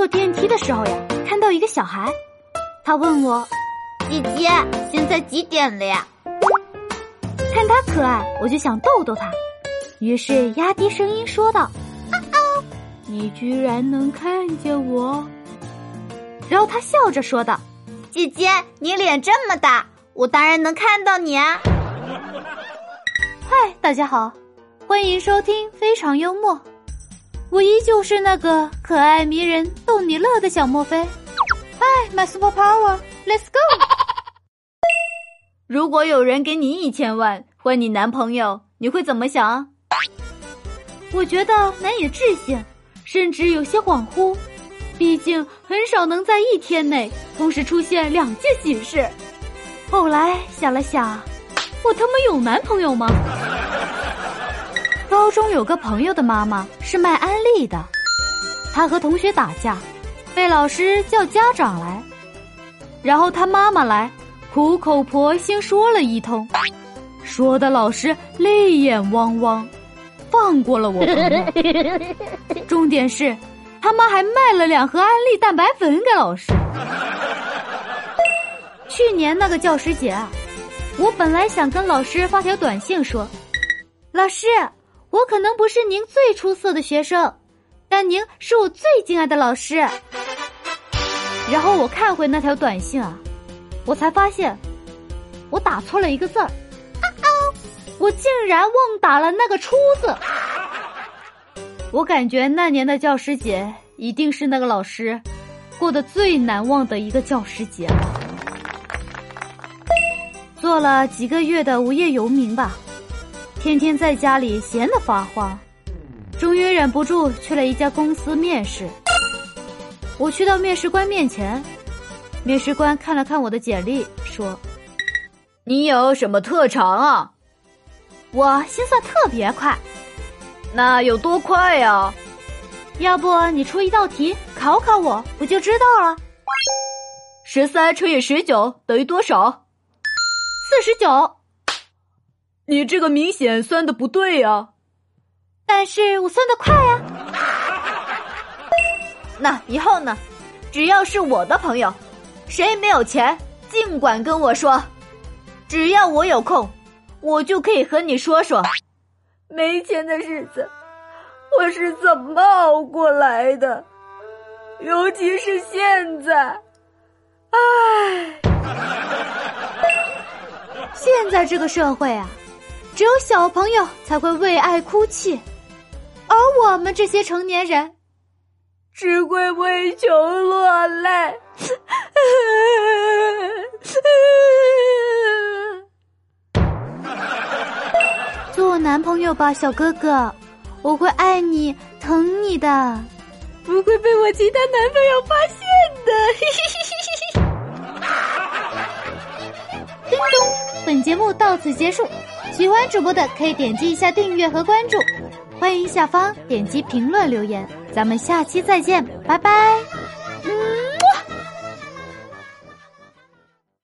坐电梯的时候呀，看到一个小孩，他问我：“姐姐，现在几点了呀？”看他可爱，我就想逗逗他，于是压低声音说道：“你居然能看见我？”然后他笑着说道：“姐姐，你脸这么大，我当然能看到你啊！”嗨，大家好，欢迎收听非常幽默。我依旧是那个可爱迷人、逗你乐的小莫非。嗨，my super power，let's go！如果有人给你一千万换你男朋友，你会怎么想？我觉得难以置信，甚至有些恍惚。毕竟很少能在一天内同时出现两件喜事。后来想了想，我他妈有男朋友吗？高中有个朋友的妈妈是卖安利的，他和同学打架，被老师叫家长来，然后他妈妈来，苦口婆心说了一通，说的老师泪眼汪汪，放过了我朋友。重点是，他妈还卖了两盒安利蛋白粉给老师。去年那个教师节啊，我本来想跟老师发条短信说，老师。我可能不是您最出色的学生，但您是我最敬爱的老师。然后我看回那条短信啊，我才发现我打错了一个字儿，我竟然忘打了那个“出”字。我感觉那年的教师节一定是那个老师过得最难忘的一个教师节了。做了几个月的无业游民吧。天天在家里闲得发慌，终于忍不住去了一家公司面试。我去到面试官面前，面试官看了看我的简历，说：“你有什么特长啊？”我心算特别快，那有多快呀？要不你出一道题考考我，不就知道了？十三乘以十九等于多少？四十九。你这个明显算的不对呀，但是我算的快呀。那以后呢？只要是我的朋友，谁没有钱，尽管跟我说，只要我有空，我就可以和你说说。没钱的日子，我是怎么熬过来的？尤其是现在，唉，现在这个社会啊。只有小朋友才会为爱哭泣，而我们这些成年人只会为穷落泪。做我男朋友吧，小哥哥，我会爱你、疼你的，不会被我其他男朋友发现的。叮咚，本节目到此结束。喜欢主播的可以点击一下订阅和关注，欢迎下方点击评论留言，咱们下期再见，拜拜。